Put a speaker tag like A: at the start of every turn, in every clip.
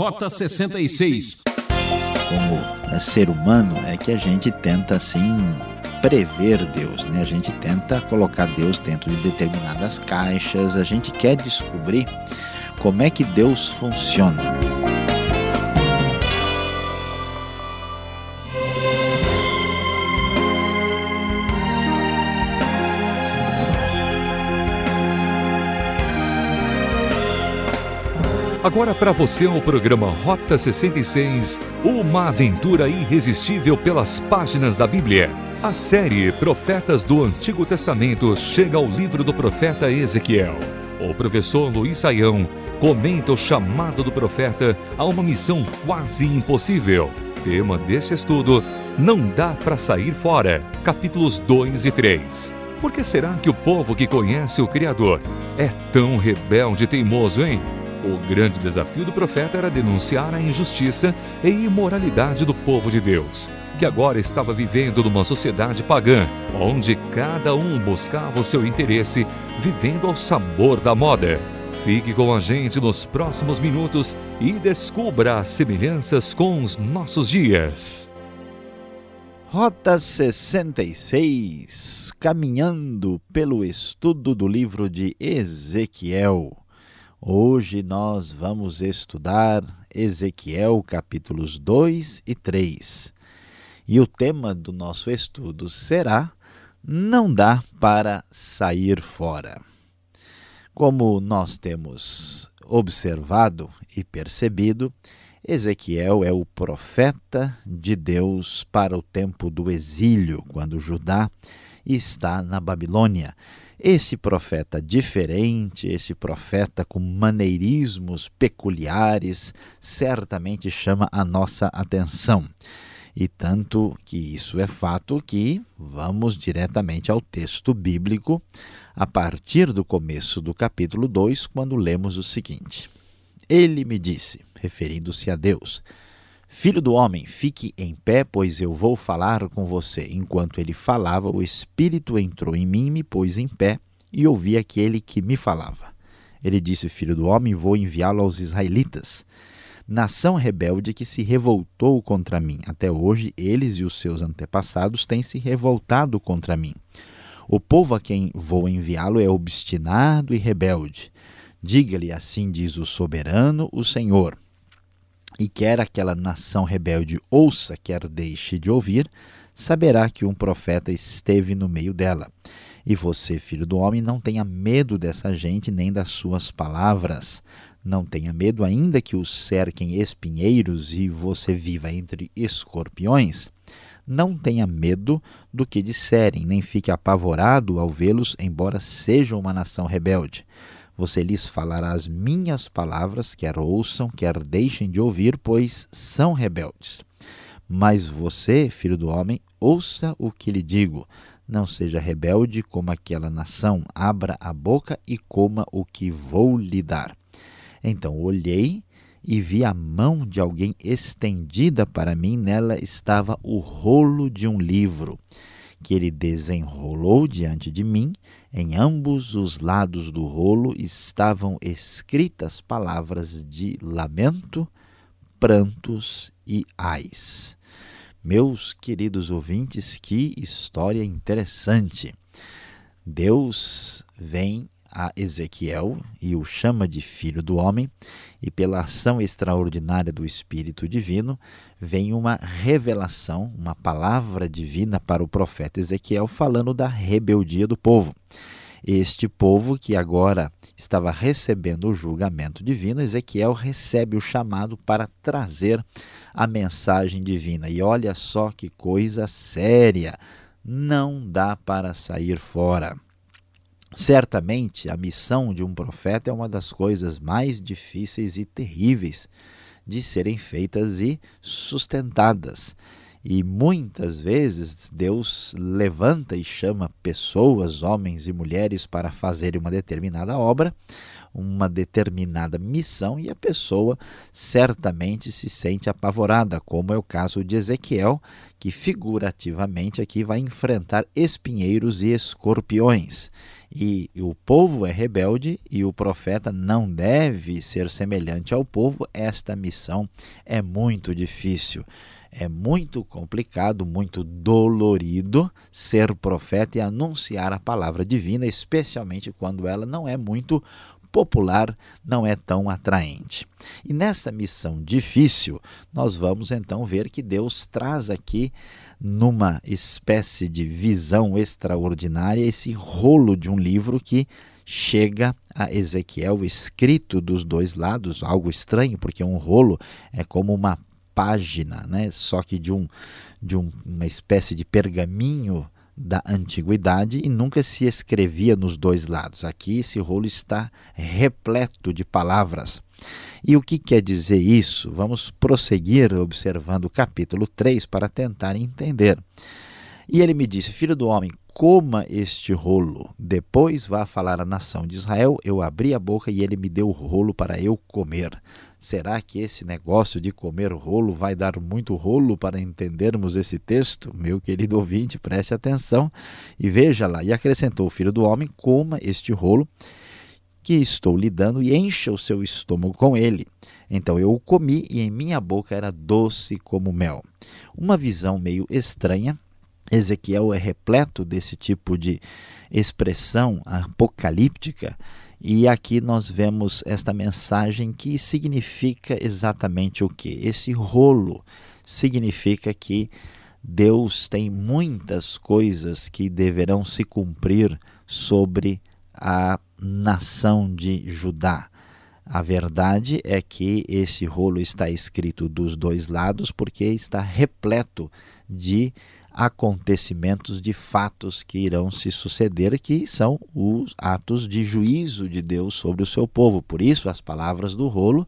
A: Rota 66.
B: Como é ser humano, é que a gente tenta assim prever Deus, né? A gente tenta colocar Deus dentro de determinadas caixas, a gente quer descobrir como é que Deus funciona.
C: Agora para você o programa Rota 66, uma aventura irresistível pelas páginas da Bíblia. A série Profetas do Antigo Testamento chega ao livro do profeta Ezequiel. O professor Luiz Saião comenta o chamado do profeta a uma missão quase impossível. Tema deste estudo: Não dá para sair fora. Capítulos 2 e 3. Por que será que o povo que conhece o Criador é tão rebelde e teimoso, hein? O grande desafio do profeta era denunciar a injustiça e imoralidade do povo de Deus, que agora estava vivendo numa sociedade pagã, onde cada um buscava o seu interesse, vivendo ao sabor da moda. Fique com a gente nos próximos minutos e descubra as semelhanças com os nossos dias.
B: Rota 66 Caminhando pelo estudo do livro de Ezequiel. Hoje nós vamos estudar Ezequiel capítulos 2 e 3. E o tema do nosso estudo será Não dá para sair fora. Como nós temos observado e percebido, Ezequiel é o profeta de Deus para o tempo do exílio, quando Judá está na Babilônia. Esse profeta diferente, esse profeta com maneirismos peculiares, certamente chama a nossa atenção. E tanto que isso é fato que vamos diretamente ao texto bíblico, a partir do começo do capítulo 2, quando lemos o seguinte: Ele me disse, referindo-se a Deus, Filho do homem, fique em pé, pois eu vou falar com você. Enquanto ele falava, o Espírito entrou em mim, me pôs em pé e ouvi aquele que me falava. Ele disse: Filho do homem, vou enviá-lo aos israelitas, nação rebelde que se revoltou contra mim. Até hoje, eles e os seus antepassados têm se revoltado contra mim. O povo a quem vou enviá-lo é obstinado e rebelde. Diga-lhe assim diz o soberano, o Senhor e quer aquela nação rebelde ouça, quer deixe de ouvir, saberá que um profeta esteve no meio dela. E você, filho do homem, não tenha medo dessa gente nem das suas palavras. Não tenha medo, ainda que os cerquem espinheiros e você viva entre escorpiões. Não tenha medo do que disserem, nem fique apavorado ao vê-los, embora sejam uma nação rebelde você lhes falará as minhas palavras, quer ouçam, quer deixem de ouvir, pois são rebeldes. Mas você, filho do homem, ouça o que lhe digo. Não seja rebelde como aquela nação, abra a boca e coma o que vou lhe dar. Então olhei e vi a mão de alguém estendida para mim, nela estava o rolo de um livro, que ele desenrolou diante de mim em ambos os lados do rolo estavam escritas palavras de lamento, prantos e ais. Meus queridos ouvintes, que história interessante! Deus vem a Ezequiel e o chama de filho do homem, e pela ação extraordinária do Espírito Divino, vem uma revelação, uma palavra divina para o profeta Ezequiel, falando da rebeldia do povo. Este povo que agora estava recebendo o julgamento divino, Ezequiel recebe o chamado para trazer a mensagem divina. E olha só que coisa séria! Não dá para sair fora. Certamente, a missão de um profeta é uma das coisas mais difíceis e terríveis de serem feitas e sustentadas. E muitas vezes Deus levanta e chama pessoas, homens e mulheres, para fazerem uma determinada obra, uma determinada missão e a pessoa certamente se sente apavorada, como é o caso de Ezequiel, que figurativamente aqui vai enfrentar espinheiros e escorpiões. E o povo é rebelde e o profeta não deve ser semelhante ao povo. Esta missão é muito difícil. É muito complicado, muito dolorido ser profeta e anunciar a palavra divina, especialmente quando ela não é muito popular, não é tão atraente. E nessa missão difícil, nós vamos então ver que Deus traz aqui numa espécie de visão extraordinária esse rolo de um livro que chega a Ezequiel escrito dos dois lados, algo estranho, porque um rolo é como uma página, né? só que de, um, de um, uma espécie de pergaminho da antiguidade e nunca se escrevia nos dois lados. Aqui esse rolo está repleto de palavras. E o que quer dizer isso? Vamos prosseguir observando o capítulo 3 para tentar entender. E ele me disse: Filho do homem, coma este rolo. Depois vá falar à nação de Israel. Eu abri a boca e ele me deu o rolo para eu comer. Será que esse negócio de comer rolo vai dar muito rolo para entendermos esse texto? Meu querido ouvinte, preste atenção e veja lá. E acrescentou filho do homem: coma este rolo que estou lhe dando e encha o seu estômago com ele. Então eu o comi e em minha boca era doce como mel. Uma visão meio estranha. Ezequiel é repleto desse tipo de expressão apocalíptica e aqui nós vemos esta mensagem que significa exatamente o que? Esse rolo significa que Deus tem muitas coisas que deverão se cumprir sobre a nação de Judá. A verdade é que esse rolo está escrito dos dois lados porque está repleto de acontecimentos, de fatos que irão se suceder, que são os atos de juízo de Deus sobre o seu povo. Por isso, as palavras do rolo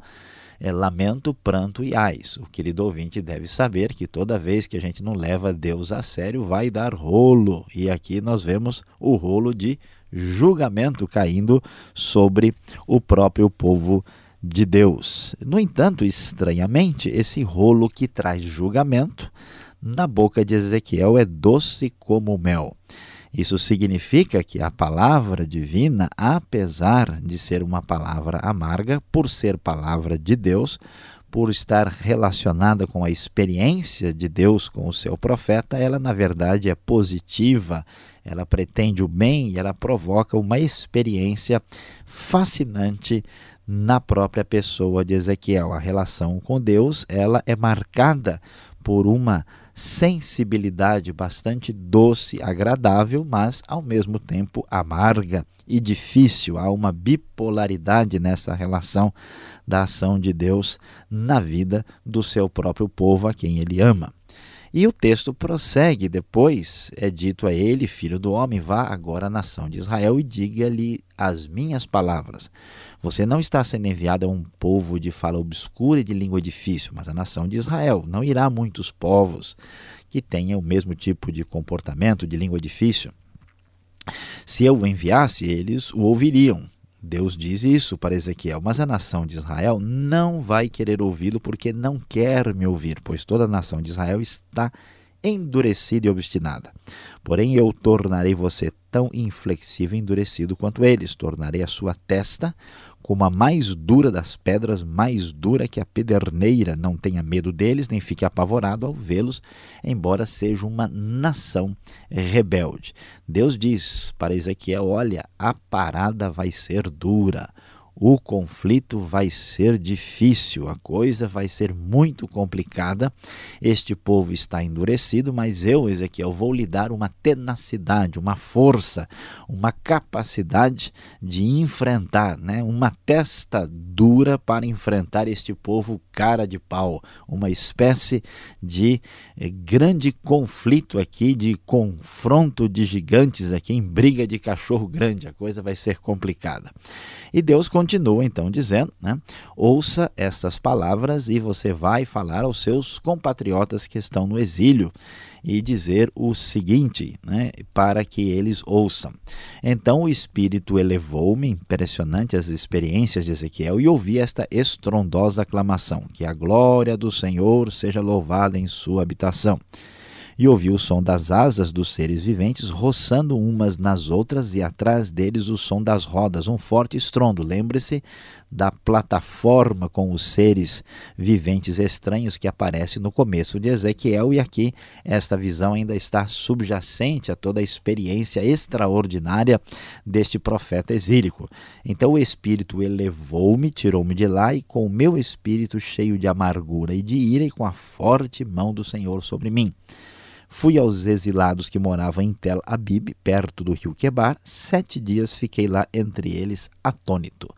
B: é lamento, pranto e ais. O querido ouvinte deve saber que toda vez que a gente não leva Deus a sério, vai dar rolo. E aqui nós vemos o rolo de julgamento caindo sobre o próprio povo de Deus. No entanto, estranhamente, esse rolo que traz julgamento na boca de Ezequiel é doce como mel. Isso significa que a palavra divina, apesar de ser uma palavra amarga, por ser palavra de Deus, por estar relacionada com a experiência de Deus com o seu profeta, ela na verdade é positiva, ela pretende o bem e ela provoca uma experiência fascinante na própria pessoa de Ezequiel. A relação com Deus, ela é marcada por uma sensibilidade bastante doce, agradável, mas ao mesmo tempo amarga e difícil. Há uma bipolaridade nessa relação da ação de Deus na vida do seu próprio povo a quem ele ama. E o texto prossegue, depois é dito a ele, filho do homem, vá agora à nação de Israel e diga-lhe as minhas palavras. Você não está sendo enviado a um povo de fala obscura e de língua difícil, mas a nação de Israel. Não irá muitos povos que tenham o mesmo tipo de comportamento, de língua difícil. Se eu o enviasse, eles o ouviriam. Deus diz isso para Ezequiel, mas a nação de Israel não vai querer ouvi-lo porque não quer me ouvir, pois toda a nação de Israel está endurecida e obstinada. Porém, eu tornarei você tão inflexível e endurecido quanto eles, tornarei a sua testa como a mais dura das pedras, mais dura que a pederneira. Não tenha medo deles, nem fique apavorado ao vê-los, embora seja uma nação rebelde. Deus diz para Ezequiel: Olha, a parada vai ser dura o conflito vai ser difícil, a coisa vai ser muito complicada. Este povo está endurecido, mas eu, Ezequiel, vou lhe dar uma tenacidade, uma força, uma capacidade de enfrentar, né? uma testa dura para enfrentar este povo cara de pau, uma espécie de eh, grande conflito aqui, de confronto de gigantes aqui, em briga de cachorro grande. A coisa vai ser complicada. E Deus continua continua então dizendo, né? Ouça estas palavras e você vai falar aos seus compatriotas que estão no exílio e dizer o seguinte, né, para que eles ouçam. Então o Espírito elevou-me, impressionante as experiências de Ezequiel, e ouvi esta estrondosa aclamação: que a glória do Senhor seja louvada em sua habitação e ouviu o som das asas dos seres viventes roçando umas nas outras e atrás deles o som das rodas, um forte estrondo. Lembre-se da plataforma com os seres viventes estranhos que aparece no começo de Ezequiel e aqui esta visão ainda está subjacente a toda a experiência extraordinária deste profeta exílico. Então o espírito elevou-me, tirou-me de lá e com o meu espírito cheio de amargura e de ira e com a forte mão do Senhor sobre mim. Fui aos exilados que moravam em Tel Abib, perto do rio Quebar. Sete dias fiquei lá entre eles, atônito.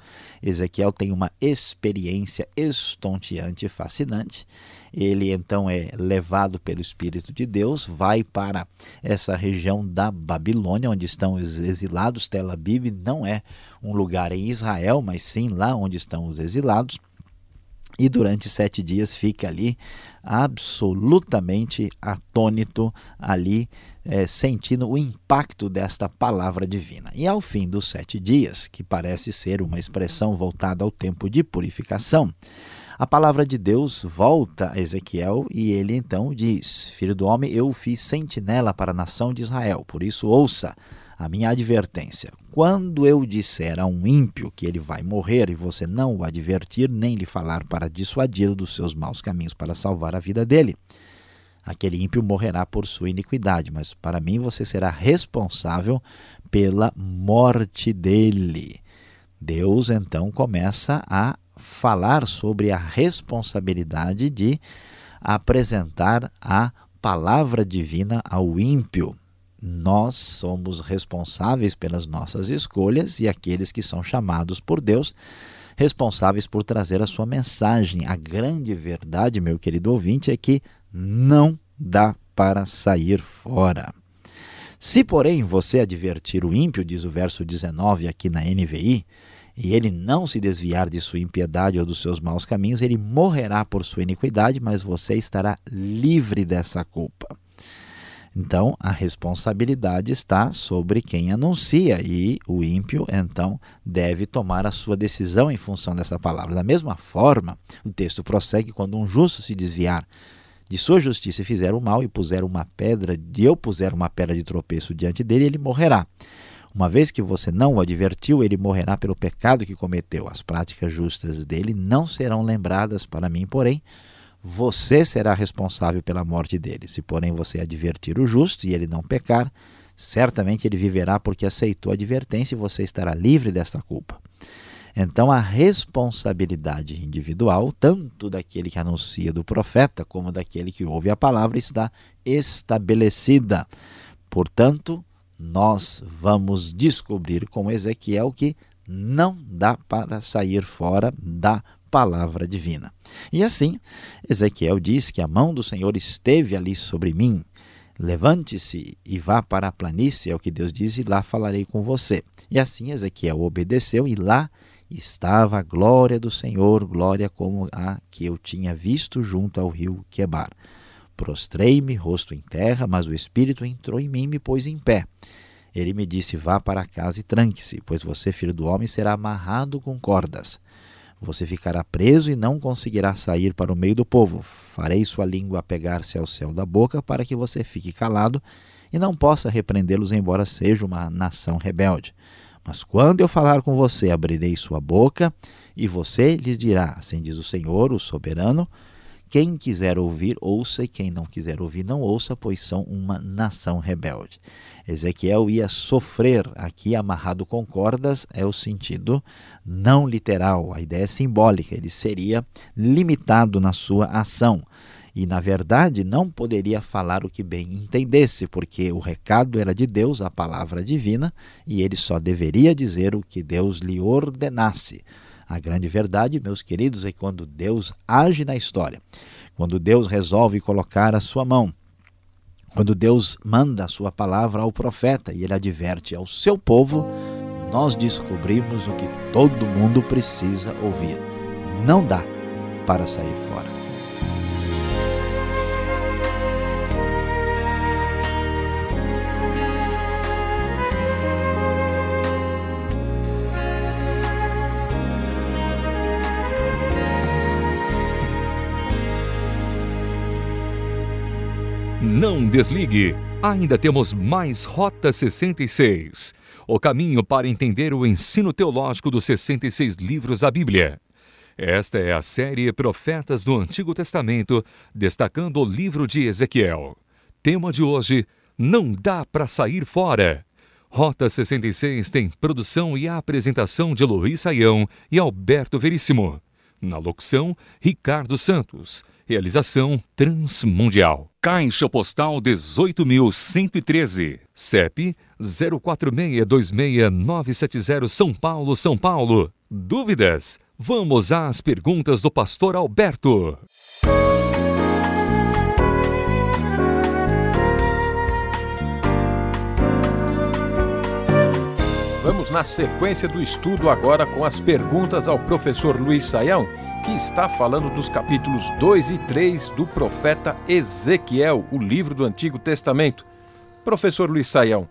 B: Ezequiel tem uma experiência estonteante e fascinante. Ele então é levado pelo Espírito de Deus, vai para essa região da Babilônia, onde estão os exilados. Tel Abib não é um lugar em Israel, mas sim lá onde estão os exilados e durante sete dias fica ali absolutamente atônito, ali é, sentindo o impacto desta palavra divina. E ao fim dos sete dias, que parece ser uma expressão voltada ao tempo de purificação, a palavra de Deus volta a Ezequiel e ele então diz: Filho do homem, eu fiz sentinela para a nação de Israel, por isso ouça a minha advertência. Quando eu disser a um ímpio que ele vai morrer e você não o advertir, nem lhe falar para dissuadi-lo dos seus maus caminhos para salvar a vida dele, aquele ímpio morrerá por sua iniquidade, mas para mim você será responsável pela morte dele. Deus então começa a falar sobre a responsabilidade de apresentar a palavra divina ao ímpio nós somos responsáveis pelas nossas escolhas e aqueles que são chamados por Deus responsáveis por trazer a sua mensagem. A grande verdade, meu querido ouvinte, é que não dá para sair fora. Se, porém, você advertir o ímpio, diz o verso 19 aqui na NVI, e ele não se desviar de sua impiedade ou dos seus maus caminhos, ele morrerá por sua iniquidade, mas você estará livre dessa culpa. Então, a responsabilidade está sobre quem anuncia e o ímpio, então, deve tomar a sua decisão em função dessa palavra. Da mesma forma, o texto prossegue quando um justo se desviar de sua justiça e fizer o mal e puser uma pedra, de eu puser uma pedra de tropeço diante dele, ele morrerá. Uma vez que você não o advertiu, ele morrerá pelo pecado que cometeu. As práticas justas dele não serão lembradas para mim, porém, você será responsável pela morte dele. Se, porém, você advertir o justo e ele não pecar, certamente ele viverá porque aceitou a advertência e você estará livre desta culpa. Então, a responsabilidade individual, tanto daquele que anuncia do profeta, como daquele que ouve a palavra, está estabelecida. Portanto, nós vamos descobrir com Ezequiel que não dá para sair fora da palavra divina. E assim, Ezequiel diz que a mão do Senhor esteve ali sobre mim. Levante-se e vá para a planície, é o que Deus diz, e lá falarei com você. E assim Ezequiel obedeceu, e lá estava a glória do Senhor, glória como a que eu tinha visto junto ao rio Quebar. Prostrei-me, rosto em terra, mas o Espírito entrou em mim e me pôs em pé. Ele me disse: Vá para casa e tranque-se, pois você, filho do homem, será amarrado com cordas. Você ficará preso e não conseguirá sair para o meio do povo. Farei sua língua apegar-se ao céu da boca para que você fique calado e não possa repreendê-los, embora seja uma nação rebelde. Mas quando eu falar com você, abrirei sua boca e você lhes dirá: Assim diz o Senhor, o soberano. Quem quiser ouvir, ouça, e quem não quiser ouvir, não ouça, pois são uma nação rebelde. Ezequiel ia sofrer, aqui amarrado com cordas, é o sentido não literal, a ideia é simbólica, ele seria limitado na sua ação. E, na verdade, não poderia falar o que bem entendesse, porque o recado era de Deus, a palavra divina, e ele só deveria dizer o que Deus lhe ordenasse. A grande verdade, meus queridos, é quando Deus age na história, quando Deus resolve colocar a sua mão, quando Deus manda a sua palavra ao profeta e ele adverte ao seu povo, nós descobrimos o que todo mundo precisa ouvir. Não dá para sair fora.
C: Desligue, ainda temos mais Rota 66 o caminho para entender o ensino teológico dos 66 livros da Bíblia. Esta é a série Profetas do Antigo Testamento, destacando o livro de Ezequiel. Tema de hoje: Não dá para sair fora. Rota 66 tem produção e apresentação de Luiz Saião e Alberto Veríssimo. Na locução, Ricardo Santos. Realização Transmundial. Caixa Postal 18.113. CEP 04626970 São Paulo, São Paulo. Dúvidas? Vamos às perguntas do pastor Alberto.
D: Vamos na sequência do estudo agora com as perguntas ao professor Luiz Saião que está falando dos capítulos 2 e 3 do profeta Ezequiel, o livro do Antigo Testamento. Professor Luiz Saião,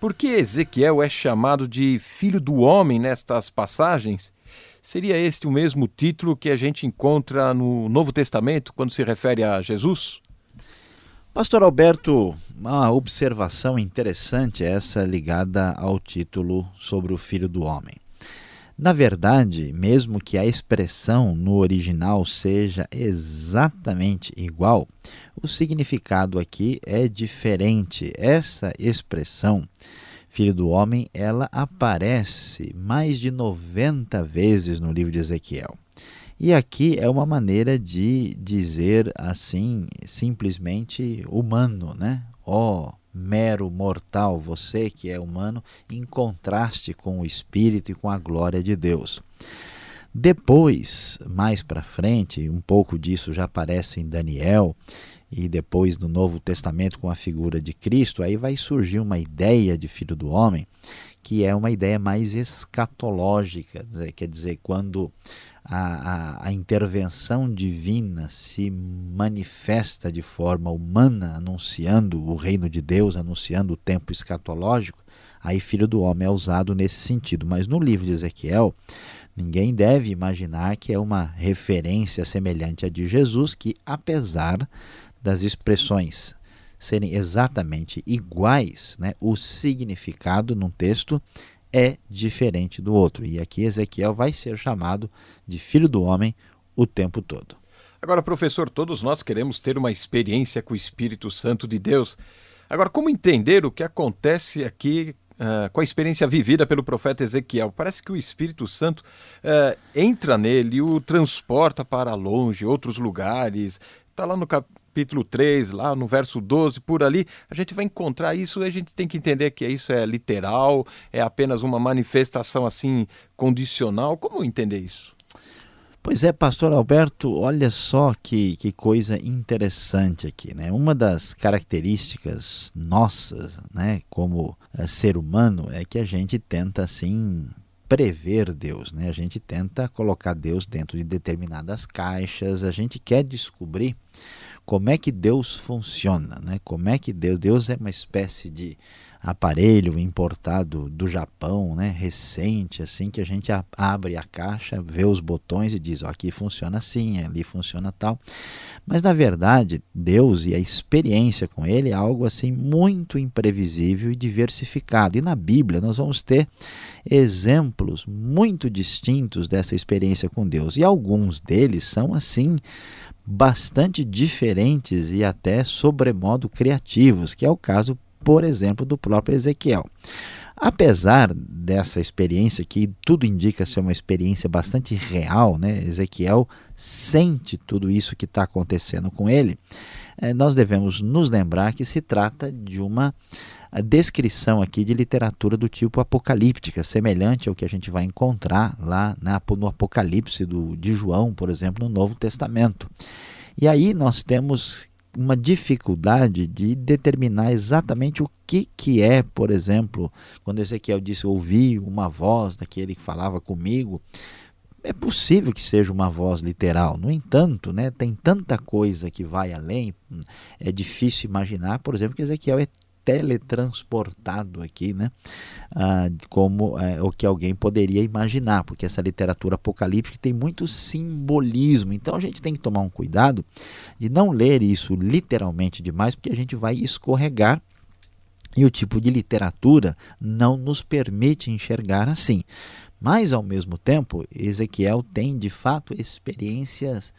D: por que Ezequiel é chamado de filho do homem nestas passagens? Seria este o mesmo título que a gente encontra no Novo Testamento quando se refere a Jesus?
B: Pastor Alberto, uma observação interessante essa ligada ao título sobre o Filho do Homem. Na verdade, mesmo que a expressão no original seja exatamente igual, o significado aqui é diferente. Essa expressão, filho do homem, ela aparece mais de 90 vezes no livro de Ezequiel. E aqui é uma maneira de dizer assim, simplesmente humano, né? Ó, oh, mero mortal, você que é humano, em contraste com o espírito e com a glória de Deus. Depois, mais para frente, um pouco disso já aparece em Daniel e depois no Novo Testamento com a figura de Cristo, aí vai surgir uma ideia de filho do homem que é uma ideia mais escatológica, né? quer dizer, quando a, a, a, intervenção divina se manifesta de forma humana, anunciando o reino de Deus, anunciando o tempo escatológico, aí filho do homem é usado nesse sentido. Mas no livro de Ezequiel, ninguém deve imaginar que é uma referência semelhante à de Jesus, que apesar das expressões serem exatamente iguais, né, o significado num texto é diferente do outro. E aqui Ezequiel vai ser chamado de filho do homem o tempo todo.
D: Agora, professor, todos nós queremos ter uma experiência com o Espírito Santo de Deus. Agora, como entender o que acontece aqui uh, com a experiência vivida pelo profeta Ezequiel? Parece que o Espírito Santo uh, entra nele, o transporta para longe, outros lugares. Está lá no, cap capítulo 3, lá no verso 12, por ali, a gente vai encontrar isso e a gente tem que entender que isso é literal, é apenas uma manifestação assim condicional. Como entender isso?
B: Pois é, pastor Alberto, olha só que, que coisa interessante aqui, né? Uma das características nossas, né, como é, ser humano, é que a gente tenta assim prever Deus, né? A gente tenta colocar Deus dentro de determinadas caixas, a gente quer descobrir como é que Deus funciona, né? Como é que Deus, Deus é uma espécie de aparelho importado do Japão, né, recente, assim que a gente abre a caixa, vê os botões e diz, ó, aqui funciona assim, ali funciona tal. Mas na verdade, Deus e a experiência com ele é algo assim muito imprevisível e diversificado. E na Bíblia nós vamos ter exemplos muito distintos dessa experiência com Deus. E alguns deles são assim bastante diferentes e até sobremodo criativos, que é o caso, por exemplo, do próprio Ezequiel. Apesar dessa experiência, que tudo indica ser uma experiência bastante real, né? Ezequiel sente tudo isso que está acontecendo com ele, eh, nós devemos nos lembrar que se trata de uma descrição aqui de literatura do tipo apocalíptica, semelhante ao que a gente vai encontrar lá no Apocalipse do, de João, por exemplo, no Novo Testamento. E aí nós temos uma dificuldade de determinar exatamente o que, que é, por exemplo, quando Ezequiel disse ouvi uma voz daquele que falava comigo. É possível que seja uma voz literal, no entanto, né, tem tanta coisa que vai além, é difícil imaginar, por exemplo, que Ezequiel é teletransportado aqui, né? Ah, como é, o que alguém poderia imaginar, porque essa literatura apocalíptica tem muito simbolismo. Então a gente tem que tomar um cuidado de não ler isso literalmente demais, porque a gente vai escorregar e o tipo de literatura não nos permite enxergar assim. Mas, ao mesmo tempo, Ezequiel tem de fato experiências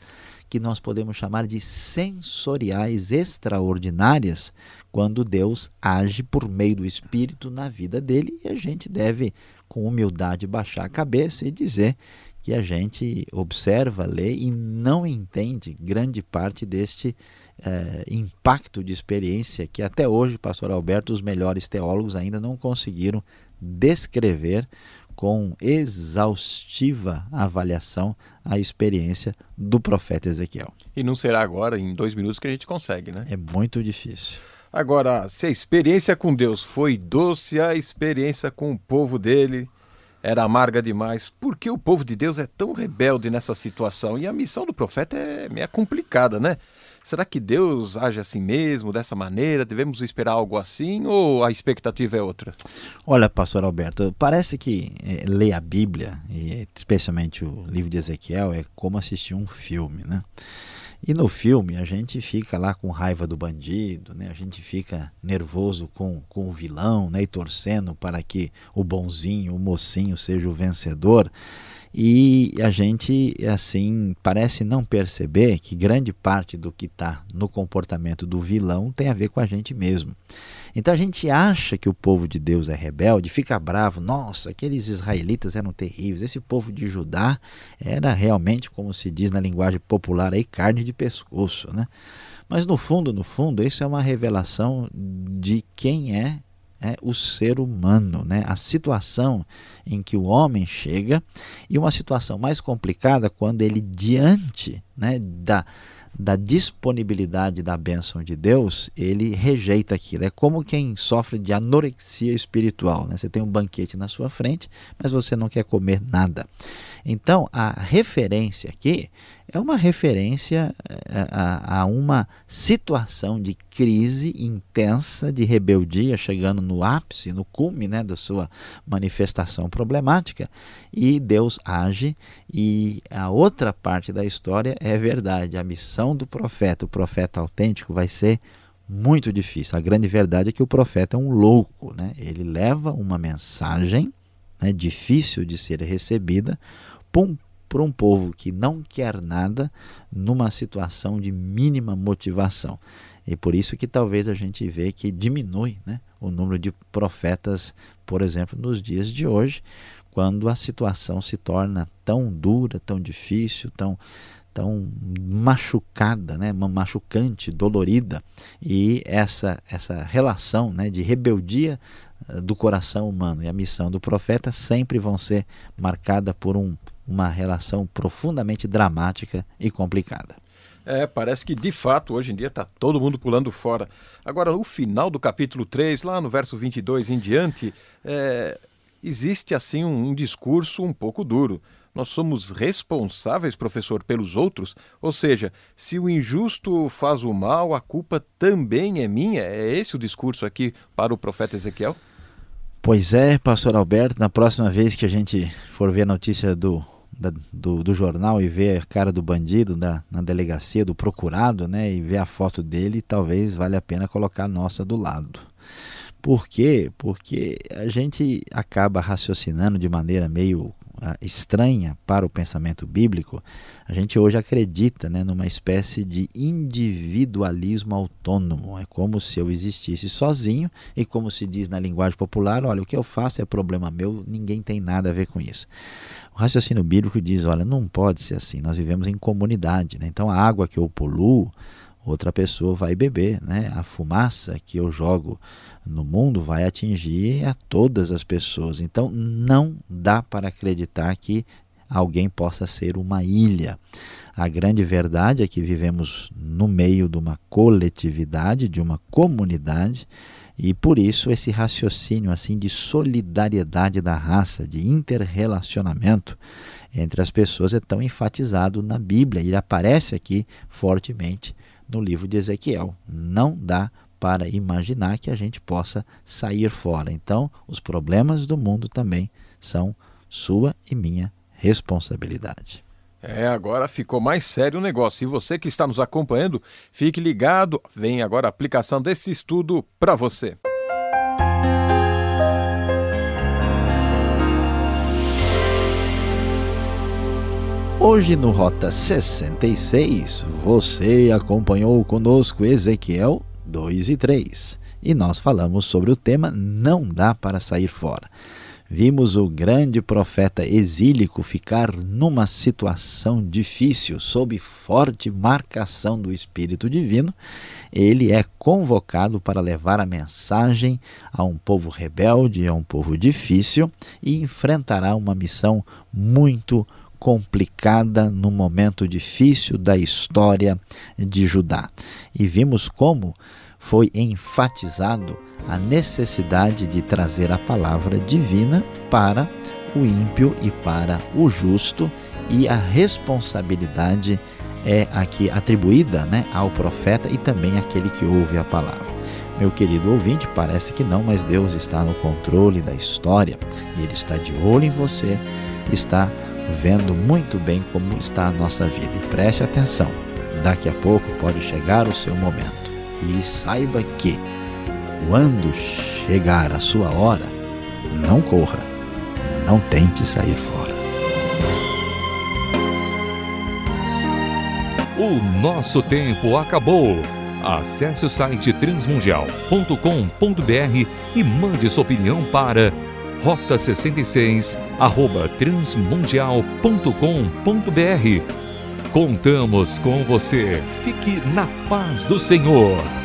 B: que nós podemos chamar de sensoriais extraordinárias quando Deus age por meio do Espírito na vida dele e a gente deve, com humildade, baixar a cabeça e dizer que a gente observa, lê e não entende grande parte deste é, impacto de experiência que até hoje, pastor Alberto, os melhores teólogos ainda não conseguiram descrever com exaustiva avaliação a experiência do profeta Ezequiel.
D: E não será agora, em dois minutos, que a gente consegue, né?
B: É muito difícil.
D: Agora, se a experiência com Deus foi doce, a experiência com o povo dele era amarga demais. Por que o povo de Deus é tão rebelde nessa situação? E a missão do profeta é meio complicada, né? Será que Deus age assim mesmo, dessa maneira? Devemos esperar algo assim ou a expectativa é outra?
B: Olha, pastor Alberto, parece que é, ler a Bíblia, e especialmente o livro de Ezequiel, é como assistir um filme, né? E no filme a gente fica lá com raiva do bandido, né? a gente fica nervoso com, com o vilão né? e torcendo para que o bonzinho, o mocinho seja o vencedor. E a gente, assim, parece não perceber que grande parte do que está no comportamento do vilão tem a ver com a gente mesmo. Então a gente acha que o povo de Deus é rebelde, fica bravo, nossa, aqueles israelitas eram terríveis, esse povo de Judá era realmente, como se diz na linguagem popular, aí, carne de pescoço. Né? Mas no fundo, no fundo, isso é uma revelação de quem é é, o ser humano, né? a situação em que o homem chega e uma situação mais complicada quando ele, diante né, da, da disponibilidade da bênção de Deus, ele rejeita aquilo. É como quem sofre de anorexia espiritual. Né? Você tem um banquete na sua frente, mas você não quer comer nada. Então, a referência aqui é uma referência eh, a, a, uma situação de crise intensa, de rebeldia, chegando no ápice, no cume né, da sua manifestação problemática, e Deus age. E a outra parte da história é verdade: a missão do profeta, o profeta autêntico, vai ser muito difícil. A grande verdade é que o profeta é um louco, né? ele leva uma mensagem né, difícil de ser recebida por um povo que não quer nada numa situação de mínima motivação. E por isso que talvez a gente vê que diminui né, o número de profetas, por exemplo, nos dias de hoje, quando a situação se torna tão dura, tão difícil, tão, tão machucada, né, machucante, dolorida, e essa, essa relação né, de rebeldia eh, do coração humano e a missão do profeta sempre vão ser marcada por um, uma relação profundamente dramática e complicada.
D: É, parece que de fato hoje em dia está todo mundo pulando fora. Agora, no final do capítulo 3, lá no verso 22 em diante, é, existe assim um, um discurso um pouco duro. Nós somos responsáveis, professor, pelos outros? Ou seja, se o injusto faz o mal, a culpa também é minha? É esse o discurso aqui para o profeta Ezequiel?
B: Pois é, pastor Alberto, na próxima vez que a gente for ver a notícia do, da, do, do, jornal e ver a cara do bandido da, na delegacia, do procurado, né, e ver a foto dele, talvez valha a pena colocar a nossa do lado. Por quê? Porque a gente acaba raciocinando de maneira meio estranha para o pensamento bíblico, a gente hoje acredita né, numa espécie de individualismo autônomo. É como se eu existisse sozinho e, como se diz na linguagem popular, olha, o que eu faço é problema meu, ninguém tem nada a ver com isso. O raciocínio bíblico diz: olha, não pode ser assim, nós vivemos em comunidade. Né? Então, a água que eu poluo, outra pessoa vai beber. Né? A fumaça que eu jogo no mundo vai atingir a todas as pessoas. Então não dá para acreditar que alguém possa ser uma ilha. A grande verdade é que vivemos no meio de uma coletividade, de uma comunidade, e por isso esse raciocínio assim de solidariedade da raça, de interrelacionamento entre as pessoas é tão enfatizado na Bíblia. Ele aparece aqui fortemente no livro de Ezequiel. Não dá para imaginar que a gente possa sair fora. Então, os problemas do mundo também são sua e minha responsabilidade.
D: É, agora ficou mais sério o negócio. E você que está nos acompanhando, fique ligado. Vem agora a aplicação desse estudo para você.
B: Hoje no Rota 66, você acompanhou conosco Ezequiel 2 e 3 e nós falamos sobre o tema Não dá para sair fora. Vimos o grande profeta exílico ficar numa situação difícil, sob forte marcação do Espírito Divino, ele é convocado para levar a mensagem a um povo rebelde, a um povo difícil e enfrentará uma missão muito complicada no momento difícil da história de Judá. E vimos como foi enfatizado a necessidade de trazer a palavra divina para o ímpio e para o justo, e a responsabilidade é aqui atribuída né, ao profeta e também àquele que ouve a palavra. Meu querido ouvinte, parece que não, mas Deus está no controle da história e Ele está de olho em você, está vendo muito bem como está a nossa vida. E preste atenção, daqui a pouco pode chegar o seu momento. E saiba que quando chegar a sua hora, não corra, não tente sair fora.
C: O nosso tempo acabou. Acesse o site transmundial.com.br e mande sua opinião para rota66 arroba transmundial.com.br. Contamos com você. Fique na paz do Senhor.